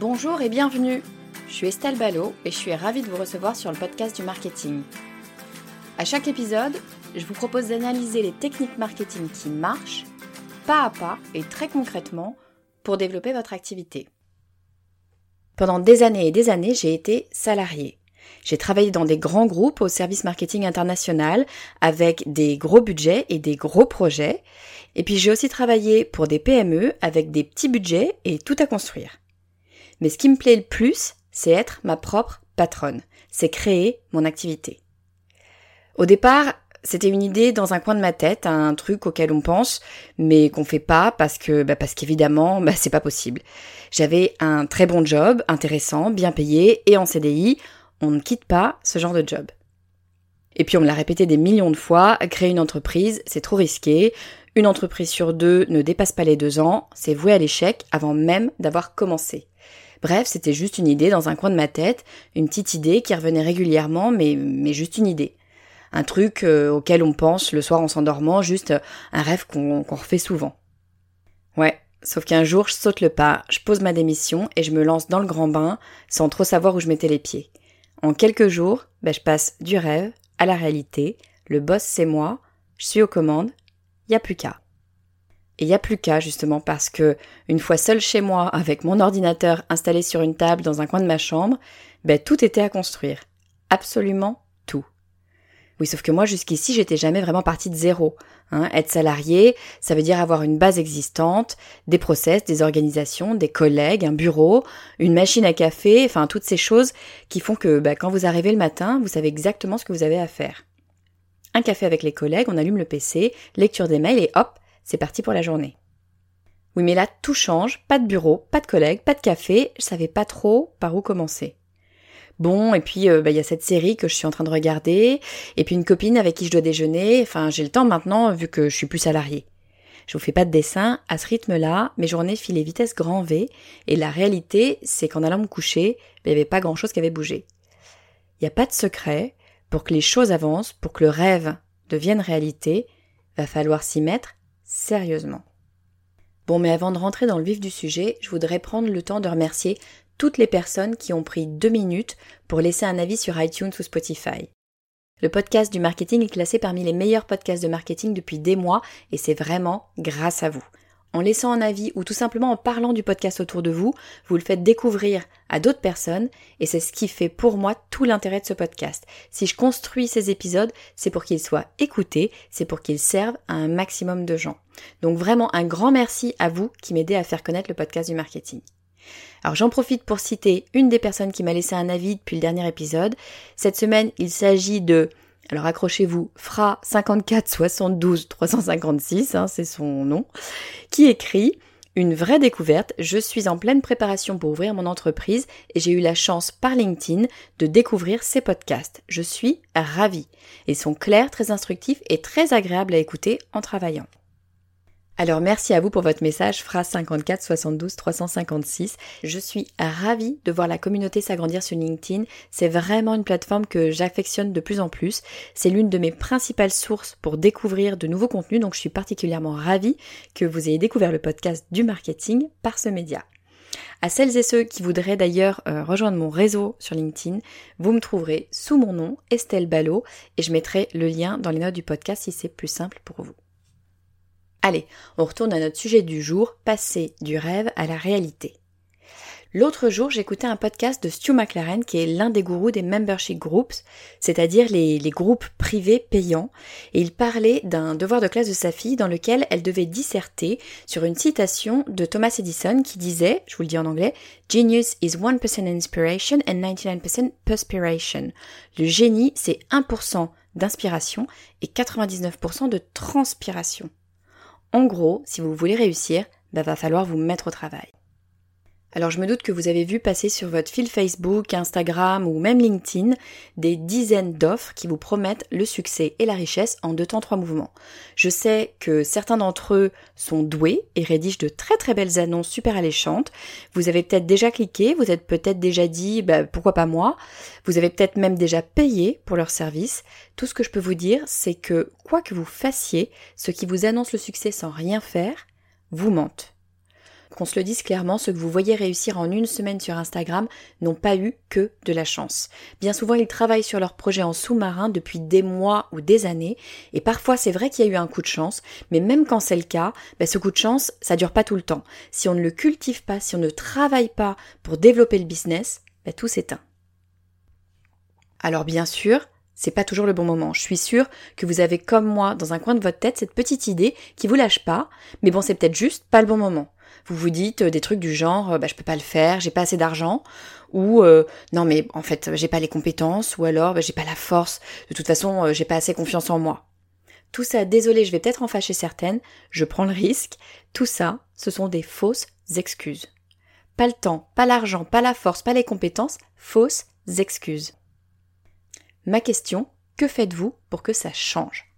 Bonjour et bienvenue. Je suis Estelle Ballot et je suis ravie de vous recevoir sur le podcast du marketing. À chaque épisode, je vous propose d'analyser les techniques marketing qui marchent, pas à pas et très concrètement, pour développer votre activité. Pendant des années et des années, j'ai été salarié. J'ai travaillé dans des grands groupes au service marketing international avec des gros budgets et des gros projets. Et puis j'ai aussi travaillé pour des PME avec des petits budgets et tout à construire. Mais ce qui me plaît le plus, c'est être ma propre patronne. C'est créer mon activité. Au départ, c'était une idée dans un coin de ma tête, un truc auquel on pense, mais qu'on fait pas parce que, bah parce qu'évidemment, bah c'est pas possible. J'avais un très bon job, intéressant, bien payé et en CDI. On ne quitte pas ce genre de job. Et puis on me l'a répété des millions de fois, créer une entreprise, c'est trop risqué. Une entreprise sur deux ne dépasse pas les deux ans, c'est voué à l'échec avant même d'avoir commencé. Bref, c'était juste une idée dans un coin de ma tête, une petite idée qui revenait régulièrement, mais, mais juste une idée. Un truc euh, auquel on pense le soir en s'endormant, juste un rêve qu'on refait souvent. Ouais, sauf qu'un jour je saute le pas, je pose ma démission et je me lance dans le grand bain sans trop savoir où je mettais les pieds. En quelques jours, ben, je passe du rêve à la réalité, le boss c'est moi, je suis aux commandes, y a plus qu'à. Et il n'y a plus qu'à justement parce que une fois seul chez moi avec mon ordinateur installé sur une table dans un coin de ma chambre, ben tout était à construire. Absolument tout. Oui, sauf que moi jusqu'ici j'étais jamais vraiment partie de zéro. Hein. Être salarié, ça veut dire avoir une base existante, des process, des organisations, des collègues, un bureau, une machine à café, enfin toutes ces choses qui font que ben, quand vous arrivez le matin, vous savez exactement ce que vous avez à faire. Un café avec les collègues, on allume le PC, lecture des mails et hop, c'est parti pour la journée. Oui, mais là, tout change, pas de bureau, pas de collègues, pas de café, je savais pas trop par où commencer. Bon, et puis euh, bah, il y a cette série que je suis en train de regarder, et puis une copine avec qui je dois déjeuner, enfin j'ai le temps maintenant vu que je suis plus salariée. Je vous fais pas de dessin, à ce rythme-là, mes journées filaient vitesse grand V, et la réalité, c'est qu'en allant me coucher, il n'y avait pas grand-chose qui avait bougé. Il n'y a pas de secret, pour que les choses avancent, pour que le rêve devienne réalité, va falloir s'y mettre sérieusement. Bon, mais avant de rentrer dans le vif du sujet, je voudrais prendre le temps de remercier toutes les personnes qui ont pris deux minutes pour laisser un avis sur iTunes ou Spotify. Le podcast du marketing est classé parmi les meilleurs podcasts de marketing depuis des mois et c'est vraiment grâce à vous. En laissant un avis ou tout simplement en parlant du podcast autour de vous, vous le faites découvrir à d'autres personnes et c'est ce qui fait pour moi tout l'intérêt de ce podcast. Si je construis ces épisodes, c'est pour qu'ils soient écoutés, c'est pour qu'ils servent à un maximum de gens. Donc vraiment un grand merci à vous qui m'aidez à faire connaître le podcast du marketing. Alors j'en profite pour citer une des personnes qui m'a laissé un avis depuis le dernier épisode. Cette semaine, il s'agit de alors accrochez-vous, Fra 54 72 356, c'est son nom, qui écrit une vraie découverte, je suis en pleine préparation pour ouvrir mon entreprise et j'ai eu la chance par LinkedIn de découvrir ces podcasts. Je suis ravie. Ils sont clairs, très instructifs et très agréables à écouter en travaillant. Alors merci à vous pour votre message, phrase 54 72 356. Je suis ravie de voir la communauté s'agrandir sur LinkedIn. C'est vraiment une plateforme que j'affectionne de plus en plus. C'est l'une de mes principales sources pour découvrir de nouveaux contenus, donc je suis particulièrement ravie que vous ayez découvert le podcast du marketing par ce média. À celles et ceux qui voudraient d'ailleurs euh, rejoindre mon réseau sur LinkedIn, vous me trouverez sous mon nom, Estelle Ballot, et je mettrai le lien dans les notes du podcast si c'est plus simple pour vous. Allez, on retourne à notre sujet du jour, passer du rêve à la réalité. L'autre jour, j'écoutais un podcast de Stu McLaren, qui est l'un des gourous des membership groups, c'est-à-dire les, groupes privés payants, et il parlait d'un devoir de classe de sa fille dans lequel elle devait disserter sur une citation de Thomas Edison qui disait, je vous le dis en anglais, Genius is 1% inspiration and 99% perspiration. Le génie, c'est 1% d'inspiration et 99% de transpiration. En gros, si vous voulez réussir, bah, va falloir vous mettre au travail. Alors je me doute que vous avez vu passer sur votre fil Facebook, Instagram ou même LinkedIn des dizaines d'offres qui vous promettent le succès et la richesse en deux temps trois mouvements. Je sais que certains d'entre eux sont doués et rédigent de très très belles annonces super alléchantes. Vous avez peut-être déjà cliqué, vous êtes peut-être déjà dit bah, pourquoi pas moi? Vous avez peut-être même déjà payé pour leur service. Tout ce que je peux vous dire, c'est que quoi que vous fassiez, ceux qui vous annoncent le succès sans rien faire, vous mentent. Qu'on se le dise clairement, ceux que vous voyez réussir en une semaine sur Instagram n'ont pas eu que de la chance. Bien souvent, ils travaillent sur leur projet en sous-marin depuis des mois ou des années, et parfois c'est vrai qu'il y a eu un coup de chance, mais même quand c'est le cas, ben, ce coup de chance, ça dure pas tout le temps. Si on ne le cultive pas, si on ne travaille pas pour développer le business, ben, tout s'éteint. Alors bien sûr, c'est pas toujours le bon moment. Je suis sûre que vous avez comme moi dans un coin de votre tête cette petite idée qui vous lâche pas, mais bon c'est peut-être juste pas le bon moment vous vous dites euh, des trucs du genre euh, bah, je peux pas le faire, j'ai pas assez d'argent ou euh, non mais en fait j'ai pas les compétences ou alors bah, j'ai pas la force, de toute façon j'ai pas assez confiance en moi. Tout ça, désolé, je vais peut-être en fâcher certaines, je prends le risque. Tout ça, ce sont des fausses excuses. Pas le temps, pas l'argent, pas la force, pas les compétences, fausses excuses. Ma question, que faites-vous pour que ça change?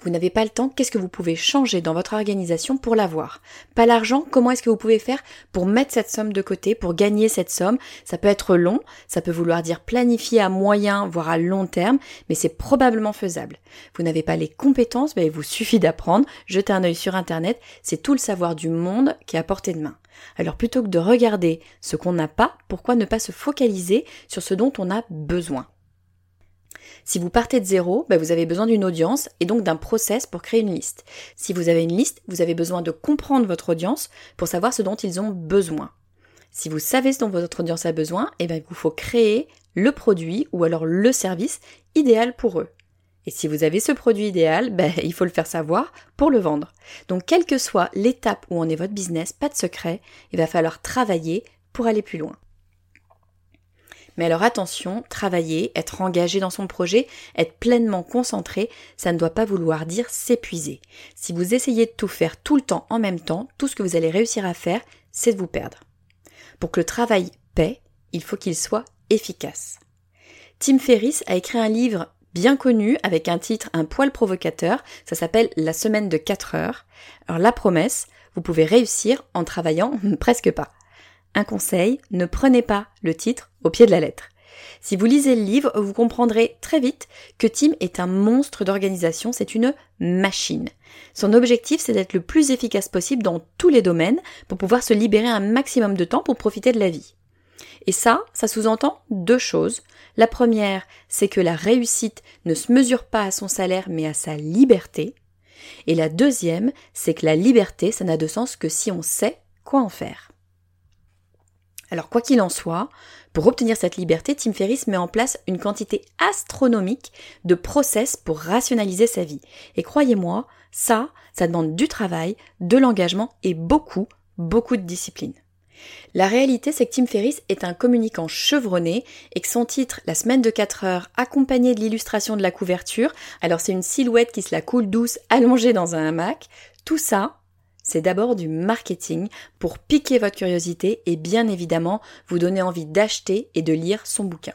Vous n'avez pas le temps, qu'est-ce que vous pouvez changer dans votre organisation pour l'avoir? Pas l'argent, comment est-ce que vous pouvez faire pour mettre cette somme de côté, pour gagner cette somme? Ça peut être long, ça peut vouloir dire planifier à moyen, voire à long terme, mais c'est probablement faisable. Vous n'avez pas les compétences, il vous suffit d'apprendre, jeter un œil sur Internet, c'est tout le savoir du monde qui est à portée de main. Alors plutôt que de regarder ce qu'on n'a pas, pourquoi ne pas se focaliser sur ce dont on a besoin? Si vous partez de zéro, ben, vous avez besoin d'une audience et donc d'un process pour créer une liste. Si vous avez une liste, vous avez besoin de comprendre votre audience pour savoir ce dont ils ont besoin. Si vous savez ce dont votre audience a besoin, eh ben, il vous faut créer le produit ou alors le service idéal pour eux. Et si vous avez ce produit idéal, ben, il faut le faire savoir pour le vendre. Donc, quelle que soit l'étape où en est votre business, pas de secret, il va falloir travailler pour aller plus loin. Mais alors attention, travailler, être engagé dans son projet, être pleinement concentré, ça ne doit pas vouloir dire s'épuiser. Si vous essayez de tout faire tout le temps en même temps, tout ce que vous allez réussir à faire, c'est de vous perdre. Pour que le travail paie, il faut qu'il soit efficace. Tim Ferriss a écrit un livre bien connu avec un titre un poil provocateur, ça s'appelle La semaine de 4 heures. Alors la promesse, vous pouvez réussir en travaillant presque pas. Un conseil, ne prenez pas le titre au pied de la lettre. Si vous lisez le livre, vous comprendrez très vite que Tim est un monstre d'organisation, c'est une machine. Son objectif, c'est d'être le plus efficace possible dans tous les domaines pour pouvoir se libérer un maximum de temps pour profiter de la vie. Et ça, ça sous-entend deux choses. La première, c'est que la réussite ne se mesure pas à son salaire mais à sa liberté. Et la deuxième, c'est que la liberté, ça n'a de sens que si on sait quoi en faire. Alors quoi qu'il en soit, pour obtenir cette liberté, Tim Ferriss met en place une quantité astronomique de process pour rationaliser sa vie. Et croyez-moi, ça, ça demande du travail, de l'engagement et beaucoup, beaucoup de discipline. La réalité, c'est que Tim Ferriss est un communicant chevronné et que son titre, La semaine de 4 heures, accompagné de l'illustration de la couverture, alors c'est une silhouette qui se la coule douce allongée dans un hamac, tout ça, c'est d'abord du marketing pour piquer votre curiosité et bien évidemment vous donner envie d'acheter et de lire son bouquin.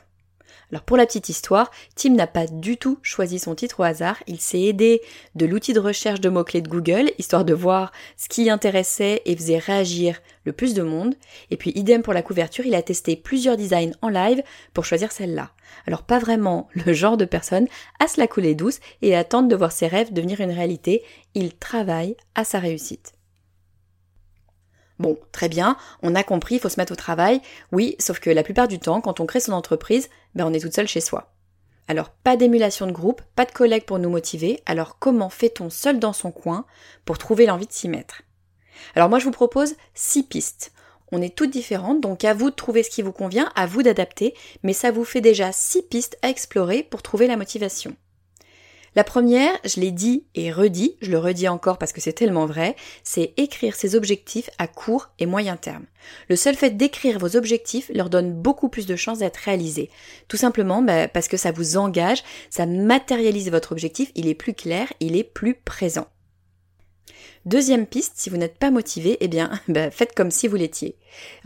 Alors pour la petite histoire, Tim n'a pas du tout choisi son titre au hasard, il s'est aidé de l'outil de recherche de mots-clés de Google, histoire de voir ce qui intéressait et faisait réagir le plus de monde, et puis idem pour la couverture, il a testé plusieurs designs en live pour choisir celle-là. Alors pas vraiment le genre de personne à se la couler douce et à attendre de voir ses rêves devenir une réalité, il travaille à sa réussite. Bon, très bien, on a compris, il faut se mettre au travail. Oui, sauf que la plupart du temps, quand on crée son entreprise, ben on est toute seule chez soi. Alors pas d'émulation de groupe, pas de collègues pour nous motiver, alors comment fait-on seul dans son coin pour trouver l'envie de s'y mettre? Alors moi je vous propose six pistes. On est toutes différentes, donc à vous de trouver ce qui vous convient, à vous d'adapter, mais ça vous fait déjà six pistes à explorer pour trouver la motivation. La première, je l'ai dit et redit, je le redis encore parce que c'est tellement vrai, c'est écrire ses objectifs à court et moyen terme. Le seul fait d'écrire vos objectifs leur donne beaucoup plus de chances d'être réalisés. Tout simplement bah, parce que ça vous engage, ça matérialise votre objectif, il est plus clair, il est plus présent. Deuxième piste, si vous n'êtes pas motivé, eh bien, bah, faites comme si vous l'étiez.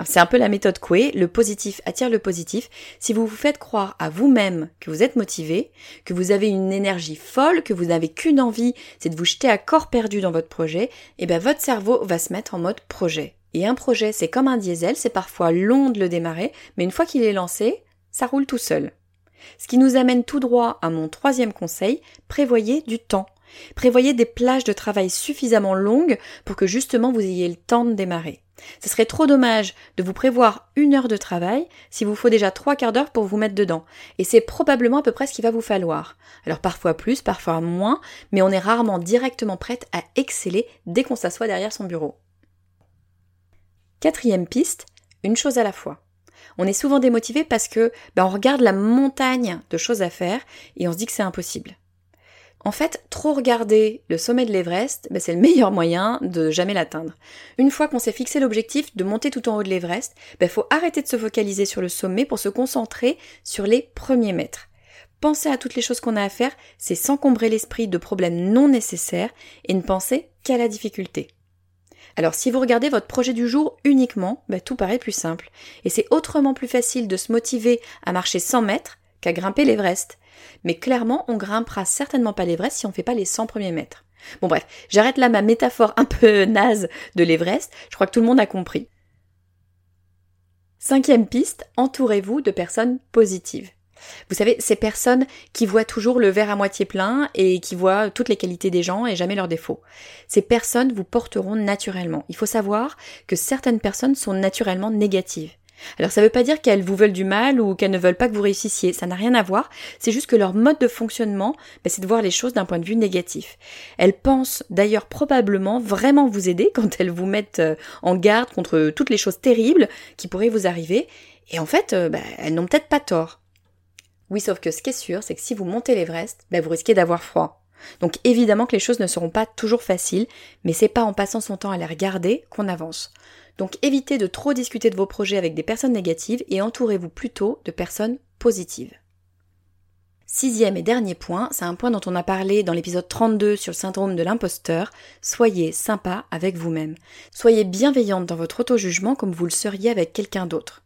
C'est un peu la méthode Coué, le positif attire le positif. Si vous vous faites croire à vous-même que vous êtes motivé, que vous avez une énergie folle, que vous n'avez qu'une envie, c'est de vous jeter à corps perdu dans votre projet, eh bien, votre cerveau va se mettre en mode projet. Et un projet, c'est comme un diesel, c'est parfois long de le démarrer, mais une fois qu'il est lancé, ça roule tout seul. Ce qui nous amène tout droit à mon troisième conseil, prévoyez du temps. Prévoyez des plages de travail suffisamment longues pour que justement vous ayez le temps de démarrer. Ce serait trop dommage de vous prévoir une heure de travail s'il vous faut déjà trois quarts d'heure pour vous mettre dedans. Et c'est probablement à peu près ce qu'il va vous falloir. Alors parfois plus, parfois moins, mais on est rarement directement prête à exceller dès qu'on s'assoit derrière son bureau. Quatrième piste, une chose à la fois. On est souvent démotivé parce que ben, on regarde la montagne de choses à faire et on se dit que c'est impossible. En fait, trop regarder le sommet de l'Everest, ben, c'est le meilleur moyen de jamais l'atteindre. Une fois qu'on s'est fixé l'objectif de monter tout en haut de l'Everest, il ben, faut arrêter de se focaliser sur le sommet pour se concentrer sur les premiers mètres. Penser à toutes les choses qu'on a à faire, c'est s'encombrer l'esprit de problèmes non nécessaires et ne penser qu'à la difficulté. Alors si vous regardez votre projet du jour uniquement, ben, tout paraît plus simple. Et c'est autrement plus facile de se motiver à marcher 100 mètres qu'à grimper l'Everest. Mais clairement, on grimpera certainement pas l'Everest si on fait pas les 100 premiers mètres. Bon bref, j'arrête là ma métaphore un peu naze de l'Everest, je crois que tout le monde a compris. Cinquième piste, entourez-vous de personnes positives. Vous savez, ces personnes qui voient toujours le verre à moitié plein et qui voient toutes les qualités des gens et jamais leurs défauts. Ces personnes vous porteront naturellement. Il faut savoir que certaines personnes sont naturellement négatives. Alors ça ne veut pas dire qu'elles vous veulent du mal ou qu'elles ne veulent pas que vous réussissiez, ça n'a rien à voir, c'est juste que leur mode de fonctionnement, ben, c'est de voir les choses d'un point de vue négatif. Elles pensent d'ailleurs probablement vraiment vous aider quand elles vous mettent euh, en garde contre toutes les choses terribles qui pourraient vous arriver, et en fait, euh, ben, elles n'ont peut-être pas tort. Oui, sauf que ce qui est sûr, c'est que si vous montez l'Everest, ben, vous risquez d'avoir froid. Donc évidemment que les choses ne seront pas toujours faciles, mais c'est pas en passant son temps à les regarder qu'on avance. Donc évitez de trop discuter de vos projets avec des personnes négatives et entourez-vous plutôt de personnes positives. Sixième et dernier point, c'est un point dont on a parlé dans l'épisode 32 sur le syndrome de l'imposteur, soyez sympa avec vous-même. Soyez bienveillante dans votre auto-jugement comme vous le seriez avec quelqu'un d'autre.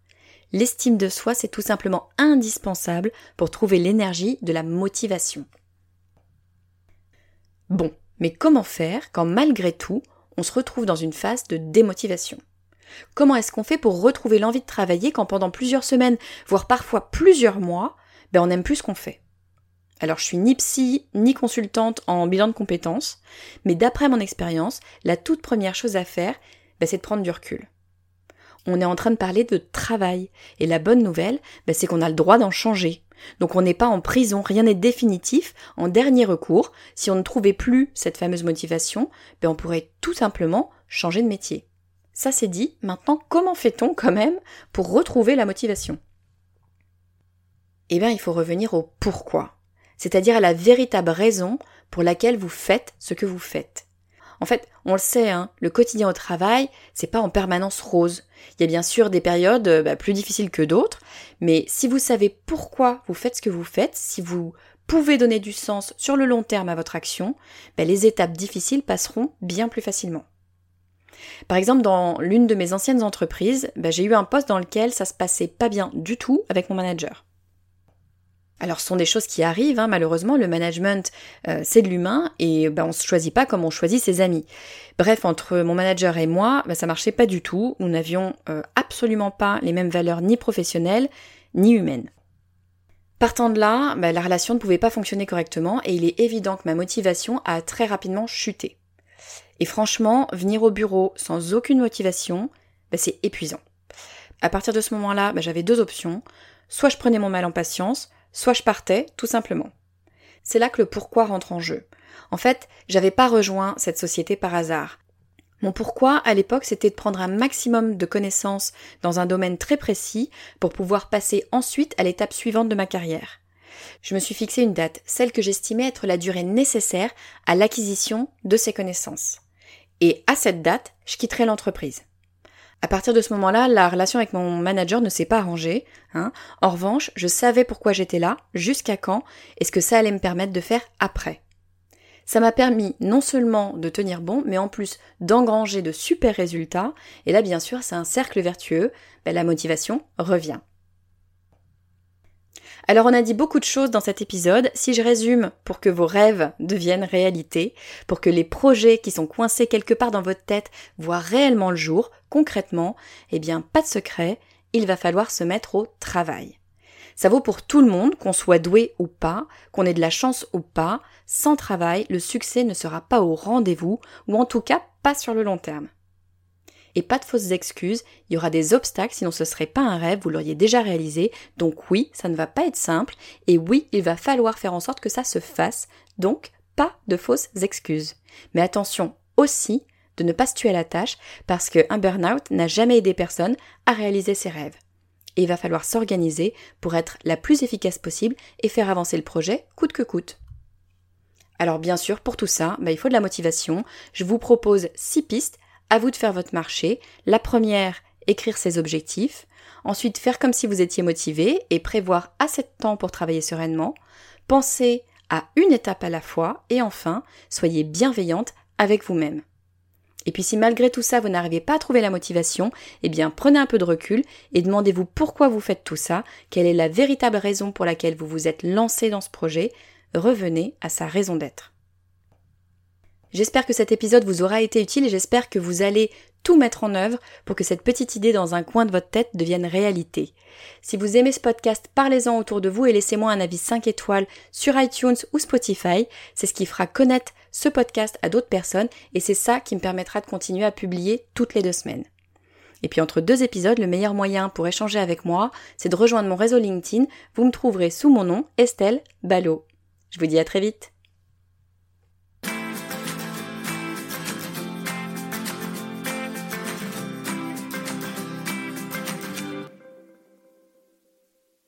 L'estime de soi, c'est tout simplement indispensable pour trouver l'énergie de la motivation. Bon, mais comment faire quand malgré tout, on se retrouve dans une phase de démotivation? Comment est-ce qu'on fait pour retrouver l'envie de travailler quand pendant plusieurs semaines, voire parfois plusieurs mois, ben on n'aime plus ce qu'on fait? Alors je suis ni psy ni consultante en bilan de compétences, mais d'après mon expérience, la toute première chose à faire, ben, c'est de prendre du recul. On est en train de parler de travail, et la bonne nouvelle, ben, c'est qu'on a le droit d'en changer. Donc on n'est pas en prison, rien n'est définitif. En dernier recours, si on ne trouvait plus cette fameuse motivation, ben on pourrait tout simplement changer de métier. Ça c'est dit, maintenant comment fait-on quand même pour retrouver la motivation? Eh bien il faut revenir au pourquoi, c'est-à-dire à la véritable raison pour laquelle vous faites ce que vous faites. En fait, on le sait, hein, le quotidien au travail, c'est pas en permanence rose. Il y a bien sûr des périodes euh, bah, plus difficiles que d'autres, mais si vous savez pourquoi vous faites ce que vous faites, si vous pouvez donner du sens sur le long terme à votre action, bah, les étapes difficiles passeront bien plus facilement. Par exemple, dans l'une de mes anciennes entreprises, bah, j'ai eu un poste dans lequel ça se passait pas bien du tout avec mon manager. Alors ce sont des choses qui arrivent, hein, malheureusement, le management euh, c'est de l'humain et ben, on ne se choisit pas comme on choisit ses amis. Bref, entre mon manager et moi, ben, ça marchait pas du tout, nous n'avions euh, absolument pas les mêmes valeurs ni professionnelles ni humaines. Partant de là, la relation ne pouvait pas fonctionner correctement et il est évident que ma motivation a très rapidement chuté. Et franchement, venir au bureau sans aucune motivation, bah, c'est épuisant. À partir de ce moment-là, bah, j'avais deux options. Soit je prenais mon mal en patience, soit je partais, tout simplement. C'est là que le pourquoi rentre en jeu. En fait, j'avais pas rejoint cette société par hasard. Mon pourquoi à l'époque c'était de prendre un maximum de connaissances dans un domaine très précis pour pouvoir passer ensuite à l'étape suivante de ma carrière. Je me suis fixé une date, celle que j'estimais être la durée nécessaire à l'acquisition de ces connaissances. Et à cette date, je quitterai l'entreprise. À partir de ce moment-là, la relation avec mon manager ne s'est pas arrangée. Hein. En revanche, je savais pourquoi j'étais là, jusqu'à quand, et ce que ça allait me permettre de faire après. Ça m'a permis non seulement de tenir bon, mais en plus d'engranger de super résultats. Et là, bien sûr, c'est un cercle vertueux. Ben, la motivation revient. Alors on a dit beaucoup de choses dans cet épisode. Si je résume pour que vos rêves deviennent réalité, pour que les projets qui sont coincés quelque part dans votre tête voient réellement le jour, concrètement, eh bien pas de secret, il va falloir se mettre au travail. Ça vaut pour tout le monde, qu'on soit doué ou pas, qu'on ait de la chance ou pas. Sans travail, le succès ne sera pas au rendez-vous, ou en tout cas pas sur le long terme. Et pas de fausses excuses, il y aura des obstacles, sinon ce serait pas un rêve, vous l'auriez déjà réalisé. Donc oui, ça ne va pas être simple, et oui, il va falloir faire en sorte que ça se fasse. Donc, pas de fausses excuses. Mais attention aussi de ne pas se tuer à la tâche, parce qu'un burn-out n'a jamais aidé personne à réaliser ses rêves et il va falloir s'organiser pour être la plus efficace possible et faire avancer le projet coûte que coûte. Alors bien sûr, pour tout ça, bah, il faut de la motivation. Je vous propose six pistes, à vous de faire votre marché. La première, écrire ses objectifs. Ensuite, faire comme si vous étiez motivé et prévoir assez de temps pour travailler sereinement. Pensez à une étape à la fois. Et enfin, soyez bienveillante avec vous-même. Et puis si malgré tout ça vous n'arrivez pas à trouver la motivation, eh bien prenez un peu de recul et demandez-vous pourquoi vous faites tout ça, quelle est la véritable raison pour laquelle vous vous êtes lancé dans ce projet, revenez à sa raison d'être. J'espère que cet épisode vous aura été utile et j'espère que vous allez tout mettre en œuvre pour que cette petite idée dans un coin de votre tête devienne réalité. Si vous aimez ce podcast, parlez-en autour de vous et laissez-moi un avis 5 étoiles sur iTunes ou Spotify. C'est ce qui fera connaître ce podcast à d'autres personnes et c'est ça qui me permettra de continuer à publier toutes les deux semaines. Et puis entre deux épisodes, le meilleur moyen pour échanger avec moi, c'est de rejoindre mon réseau LinkedIn. Vous me trouverez sous mon nom, Estelle Ballot. Je vous dis à très vite.